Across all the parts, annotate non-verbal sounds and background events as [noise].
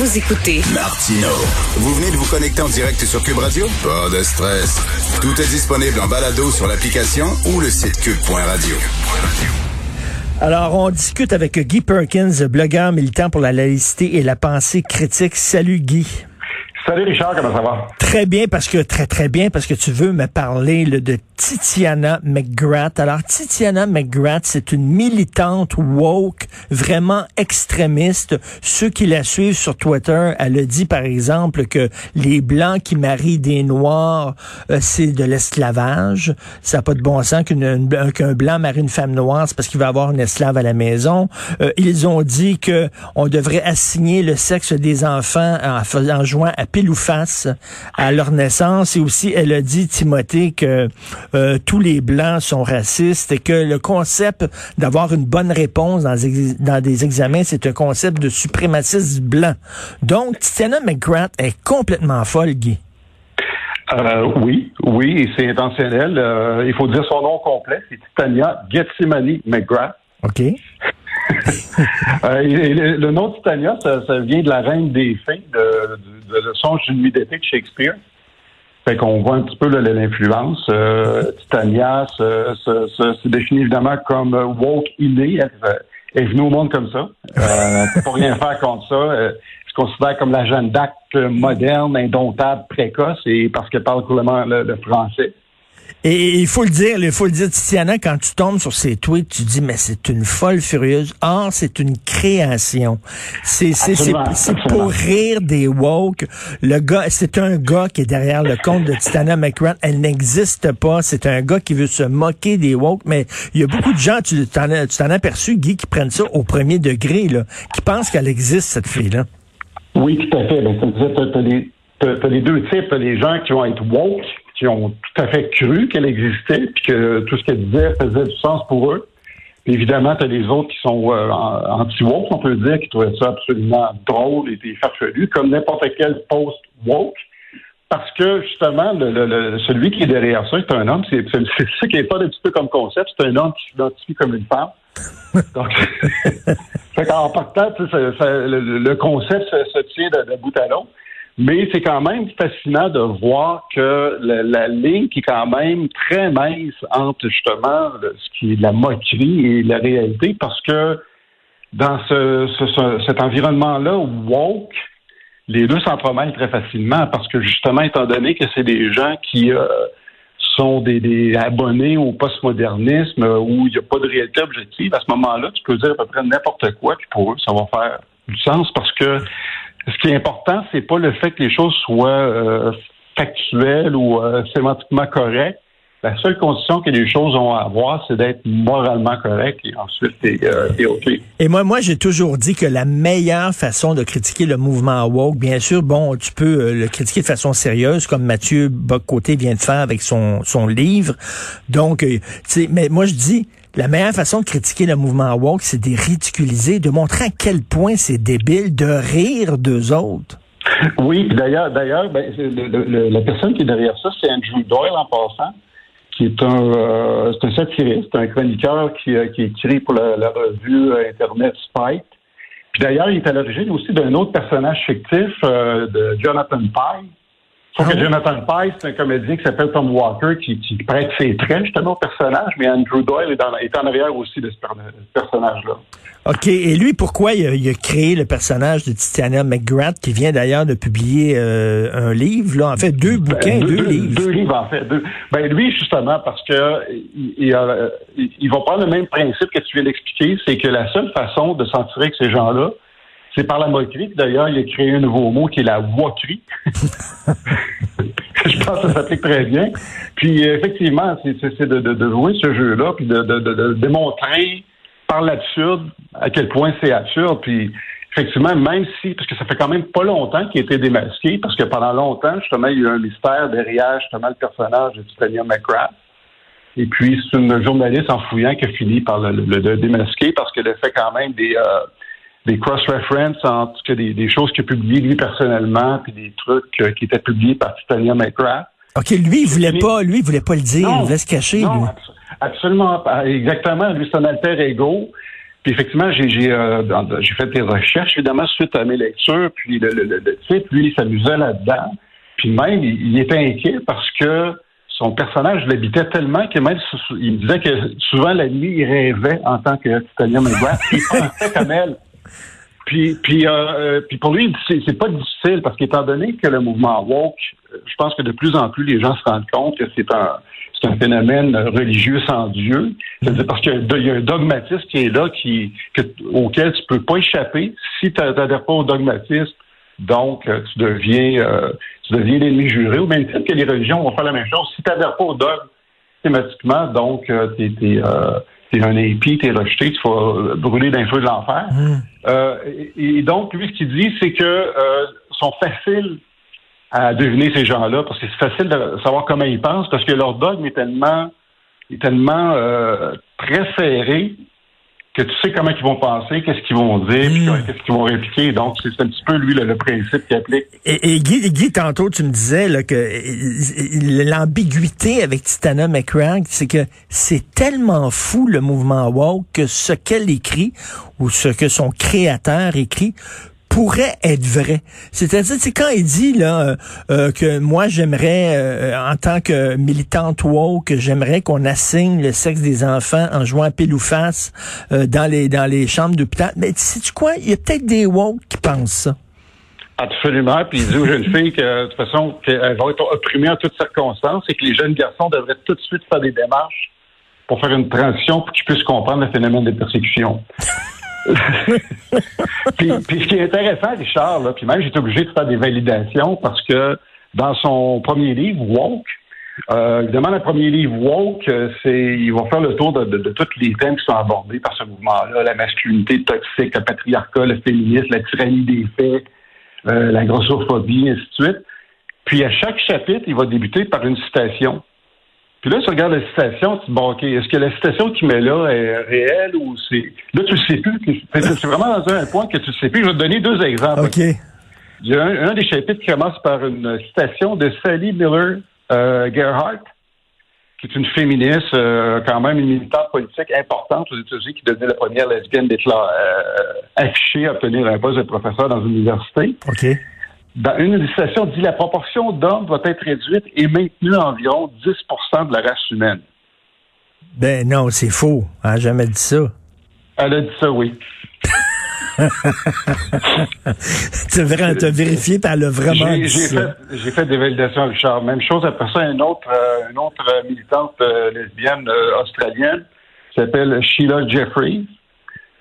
Vous écoutez Martino. Vous venez de vous connecter en direct sur Cube Radio? Pas de stress. Tout est disponible en balado sur l'application ou le site cube.radio. Alors, on discute avec Guy Perkins, blogueur militant pour la laïcité et la pensée critique. Salut Guy. Très bien, parce que très très bien, parce que tu veux me parler de Titiana McGrath. Alors, Titiana McGrath, c'est une militante woke, vraiment extrémiste. Ceux qui la suivent sur Twitter, elle a dit par exemple que les blancs qui marient des noirs, euh, c'est de l'esclavage. Ça n'a pas de bon sens qu'un blanc marie une femme noire, c'est parce qu'il va avoir une esclave à la maison. Euh, ils ont dit que on devrait assigner le sexe des enfants en faisant jouant à pile ou face à leur naissance. Et aussi, elle a dit, Timothée, que euh, tous les Blancs sont racistes et que le concept d'avoir une bonne réponse dans, dans des examens, c'est un concept de suprémacisme blanc. Donc, Titiana McGrath est complètement folle, Guy. Euh, oui, oui, et c'est intentionnel. Euh, il faut dire son nom complet, c'est Titania Getsimani McGrath. OK. [laughs] Euh, le, nom Titania, ça, vient de la reine des fées, de, de, de songe d'une nuit de Shakespeare. Fait qu'on voit un petit peu l'influence. Euh, Titania se, définit évidemment comme woke inné. Elle, est venue au monde comme ça. Euh, pour rien faire contre ça. Euh, se considère comme la jeune d'Arc moderne, indomptable, précoce, et parce qu'elle parle couramment le français. Et il faut le dire, il faut le dire, Titiana, quand tu tombes sur ses tweets, tu dis, mais c'est une folle furieuse. Or, c'est une création. C'est, c'est, c'est, pour rire des woke. Le gars, c'est un gars qui est derrière le compte de Titiana McGrath. Elle n'existe pas. C'est un gars qui veut se moquer des woke. Mais il y a beaucoup de gens, tu t'en as, tu t'en as aperçu, Guy, qui prennent ça au premier degré, là, qui pensent qu'elle existe, cette fille-là. Oui, tout à fait. Ben, les, t'as les deux types. Les gens qui vont être woke, qui ont tout à fait cru qu'elle existait, puis que tout ce qu'elle disait faisait du sens pour eux. Évidemment, tu as les autres qui sont euh, anti-woke, on peut dire, qui trouvaient ça absolument drôle et farfelu, comme n'importe quel post-woke. Parce que justement, celui qui est derrière ça, c'est un homme. C'est ça qui est pas un petit peu comme concept. C'est un homme qui s'identifie comme une femme. Donc, [laughs] en partant, le, concept se, tient de bout à l'autre. Mais c'est quand même fascinant de voir que la, ligne qui est quand même très mince entre justement ce qui est la moquerie et la réalité, parce que dans ce, cet environnement-là, woke, les deux s'entremêlent très facilement parce que justement, étant donné que c'est des gens qui euh, sont des, abonnés au postmodernisme euh, où il n'y a pas de réalité objective, à ce moment-là, tu peux dire à peu près n'importe quoi, puis pour eux, ça va faire du sens parce que ce qui est important, c'est pas le fait que les choses soient euh, factuelles ou euh, sémantiquement correctes. La seule condition que les choses ont à avoir, c'est d'être moralement correct et ensuite t'es euh, OK. Et moi, moi, j'ai toujours dit que la meilleure façon de critiquer le mouvement woke, bien sûr, bon, tu peux le critiquer de façon sérieuse, comme Mathieu Bocoté vient de faire avec son, son livre. Donc, sais, mais moi, je dis, la meilleure façon de critiquer le mouvement woke, c'est de ridiculiser, de montrer à quel point c'est débile, de rire d'eux autres. Oui, d'ailleurs, d'ailleurs, ben, la personne qui est derrière ça, c'est Andrew Doyle en passant, qui est un, euh, un satiriste, un chroniqueur qui, euh, écrit pour la, revue euh, Internet Spike. Puis d'ailleurs, il est à l'origine aussi d'un autre personnage fictif de Jonathan Pye, Sauf que ah Jonathan Pye, c'est un comédien qui s'appelle Tom Walker qui, prête ses traits justement au personnage, mais Andrew Doyle est, en arrière aussi de ce, personnage-là. OK. Et lui, pourquoi il a, créé le personnage de Titiana McGrath, qui vient d'ailleurs de publier euh, un livre, là, en fait, deux ben, bouquins, deux, livres. Deux livres, en fait. Ben, lui, justement, parce que il, il, va prendre le même principe que tu viens d'expliquer, c'est que la seule façon de s'en tirer avec ces gens-là, c'est par la moquerie. D'ailleurs, il a créé un nouveau mot qui est la woquerie. [laughs] Je pense que ça s'applique très bien. Puis effectivement, c'est de, jouer ce jeu-là, puis de, démontrer par l'absurde à quel point c'est absurde. Puis effectivement, même si, parce que ça fait quand même pas longtemps qu'il a été démasqué, parce que pendant longtemps, justement, il y a eu un mystère derrière, justement, le personnage de Titania McGrath. Et puis, c'est une journaliste en fouillant qui a fini par le, démasquer parce qu'elle a fait quand même des, euh, des cross-references entre des, des choses qu'il a publiées lui personnellement, puis des trucs euh, qui étaient publiés par Titania McGrath. OK, lui, il voulait pas, lui, il voulait pas le dire, il voulait se cacher, non, absolument pas. Exactement, lui, c'est un alter ego. Puis effectivement, j'ai euh, fait des recherches, évidemment, suite à mes lectures, puis le, le, le, titre, lui, il s'amusait là-dedans. Puis même, il, était inquiet parce que son personnage l'habitait tellement que même il me disait que souvent la nuit, il rêvait en tant que Titania McGrath. il pensait comme elle. Puis, puis, euh, euh, puis pour lui, c'est pas difficile parce qu'étant donné que le mouvement woke, je pense que de plus en plus les gens se rendent compte que c'est un c'est un phénomène religieux sans Dieu. Parce qu'il y a un dogmatisme qui est là, qui, auquel tu peux pas échapper si tu n'adhères pas au dogmatisme. Donc, euh, tu deviens, tu deviens l'ennemi juré, au même titre que les religions vont faire la même chose. Si tu n'adhères pas au dogme, thématiquement, donc, tu es, es, un épi, tu es rejeté, tu vas brûler d'un feu de l'enfer. Mmh. Et, et, donc, lui, ce qu'il dit, c'est que sont faciles à deviner ces gens-là, parce que c'est facile de savoir comment ils pensent, parce que leur dogme est tellement, est tellement euh, très serré que tu sais comment ils vont penser, qu'est-ce qu'ils vont dire, hmm. qu'est-ce qu'ils vont répliquer. Donc, c'est un petit peu, lui, le, principe qui applique. Et, Guy, Guy, tantôt, tu me disais là, que l'ambiguïté avec Titana McCrank, c'est que c'est tellement fou, le mouvement woke, que ce qu'elle écrit, ou ce que son créateur écrit, pourrait être vrai. C'est-à-dire, c'est quand il dit là euh, euh, que moi j'aimerais, euh, en tant que militante woke, j'aimerais qu'on assigne le sexe des enfants en jouant à pile ou face dans les dans les chambres d'hôpital. Mais sais tu quoi, il y a peut-être des woke qui pensent ça. Absolument. Puis il dit aux jeunes [laughs] filles que de toute façon qu'elles vont être opprimées en toutes circonstances et que les jeunes garçons devraient tout de suite faire des démarches pour faire une transition pour qu'ils puissent comprendre le phénomène des persécutions. [laughs] puis, puis, ce qui est intéressant, Richard, là, puis même j'étais obligé de faire des validations parce que dans son premier livre, Woke, euh, évidemment, le premier livre Woke, euh, c'est il va faire le tour de, tous les thèmes qui sont abordés par ce mouvement-là, la masculinité toxique, le patriarcat, le féminisme, la tyrannie des faits, euh, la grossophobie, et ainsi de suite. Puis à chaque chapitre, il va débuter par une citation. Puis là, tu regardes la citation, tu dis, bon, OK, est-ce que la citation qu'il met là est réelle ou c'est. Là, tu ne sais plus. C'est vraiment dans un point que tu ne sais plus. Je vais te donner deux exemples. OK. Il y a un, des chapitres qui commence par une citation de Sally Miller euh, Gerhardt, qui est une féministe, euh, quand même une militante politique importante aux États-Unis, qui devenait la première lesbienne d'être euh, affichée à obtenir un poste de professeur dans une université. OK dans une législation dit la proportion d'hommes doit être réduite et maintenue à environ 10% de la race humaine. Ben non, c'est faux. Elle n'a jamais dit ça. Elle a dit ça, oui. [laughs] tu as vérifié, puis elle a vraiment dit ça. J'ai fait des validations, Richard. Même chose, après ça, une autre, euh, une autre militante euh, lesbienne euh, australienne qui s'appelle Sheila Jeffrey,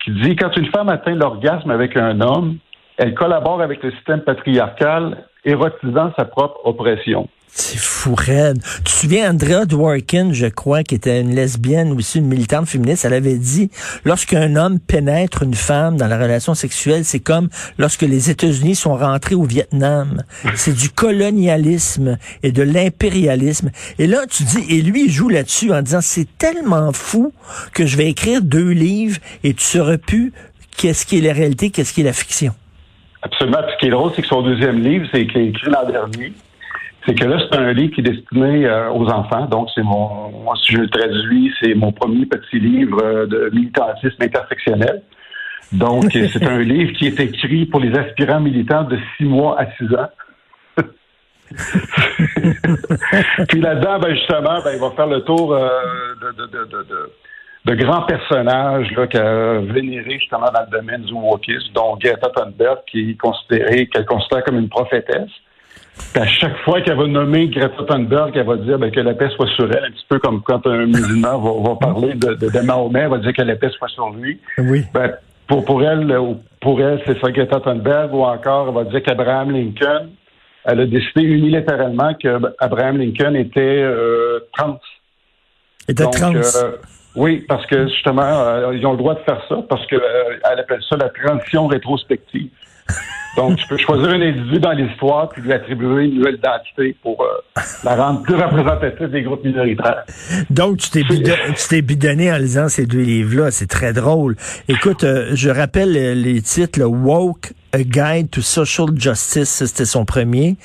qui dit quand une femme atteint l'orgasme avec un homme, elle collabore avec le système patriarcal, érotisant sa propre oppression. C'est fou, raide. Tu te souviens, Andrea Dworkin, je crois, qui était une lesbienne aussi une militante féministe, elle avait dit, lorsqu'un homme pénètre une femme dans la relation sexuelle, c'est comme lorsque les États-Unis sont rentrés au Vietnam. C'est du colonialisme et de l'impérialisme. Et là, tu dis, et lui, il joue là-dessus en disant, c'est tellement fou que je vais écrire deux livres et tu sauras plus qu'est-ce qui est la réalité, qu'est-ce qui est la fiction. Absolument. ce qui est drôle, c'est que son deuxième livre, c'est écrit l'an dernier. C'est que là, c'est un livre qui est destiné euh, aux enfants. Donc, c'est mon, moi, si je le traduis, c'est mon premier petit livre euh, de militantisme intersectionnel. Donc, [laughs] c'est un livre qui est écrit pour les aspirants militants de six mois à six ans. [laughs] [laughs] Puis là-dedans, ben, justement, ben, il va faire le tour euh, de, de, de, de de grands personnages là, qu'elle a vénérés justement dans le domaine du wokisme, dont Greta Thunberg, qui est considérée, qu'elle considère comme une prophétesse. Puis à chaque fois qu'elle va nommer Greta Thunberg, elle va dire ben, que la paix soit sur elle, un petit peu comme quand un musulman va, parler de, de, Mahomet, elle va dire que la paix soit sur lui. Oui. Ben, pour, pour elle, pour elle, c'est ça Greta Thunberg, ou encore elle va dire qu'Abraham Lincoln, elle a décidé unilatéralement qu'Abraham Lincoln était euh, trans. Était trans. Euh, Oui, parce que justement, euh, ils ont le droit de faire ça parce qu'elle appelle ça la transition rétrospective. [laughs] Donc, tu peux choisir un individu dans l'histoire puis lui attribuer une nouvelle identité pour euh, la rendre plus représentative des groupes minoritaires. Donc, tu t'es bidonné, en lisant ces deux livres-là. C'est très drôle. Écoute, euh, je rappelle les titres, le Woke, A Guide to Social Justice, c'était son premier.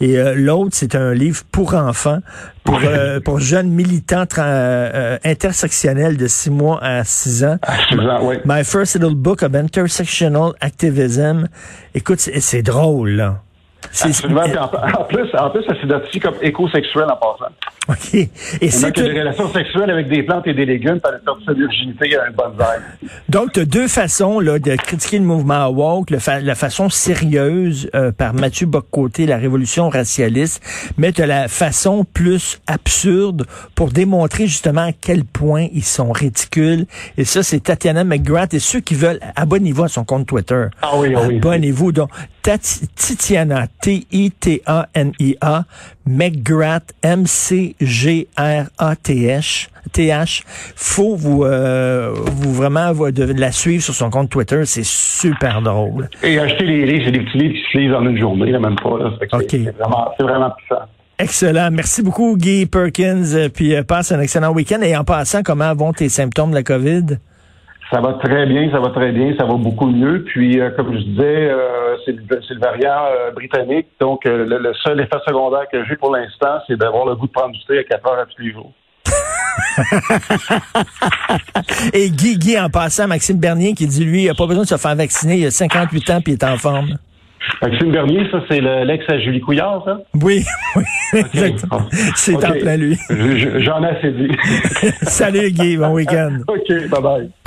Et euh, l'autre, c'est un livre pour enfants, pour, euh, pour jeunes militants euh, intersectionnels de 6 mois à 6 ans. À 6 ans, oui. My First Little Book of Intersectional Activism. Écoute, c'est drôle, là. Absolument. En, plus, en plus, ça s'identifie comme écosexuel en passant. OK. Et c'est que... des relations sexuelles avec des plantes et des légumes aller perdre sa virginité à bonne vibe. Donc, tu as deux façons là, de critiquer le mouvement woke, le la façon sérieuse euh, par Mathieu Boccoté, la révolution racialiste, mais tu as la façon plus absurde pour démontrer justement à quel point ils sont ridicules. Et ça, c'est Tatiana McGrath. Et ceux qui veulent, abonnez-vous à son compte Twitter. Ah oui, ah oui. Abonnez-vous. Donc, Tatiana, T-I-T-A-N-I-A, McGrath, M-C-G-R-A-T-H. T-H. Faut vous, euh, vous vraiment de, la suivre sur son compte Twitter. C'est super drôle. Et acheter les livres, c'est des petits livres qui se lisent en une journée, là, même pas. Là. C'est vraiment, vraiment puissant. Excellent. Merci beaucoup, Guy Perkins. Euh, puis euh, passe un excellent week-end. Et en passant, comment vont tes symptômes de la COVID? Ça va très bien, ça va très bien, ça va beaucoup mieux. Puis, euh, comme je disais, euh, c'est le, variant euh, britannique. Donc, le, seul effet secondaire que j'ai pour l'instant, c'est d'avoir le goût de prendre du thé à 4 heures à tous les jours. [laughs] Et Guy, Guy, en passant, Maxime Bernier qui dit, lui, il n'a pas besoin de se faire vacciner, il a 58 ans puis il est en forme. Maxime Bernier, ça, c'est l'ex à Julie Couillard, ça? Oui, [laughs] oui, exactement. C'est en plein lui. J'en ai assez dit. [laughs] Salut Guy, bon week-end. OK, bye-bye.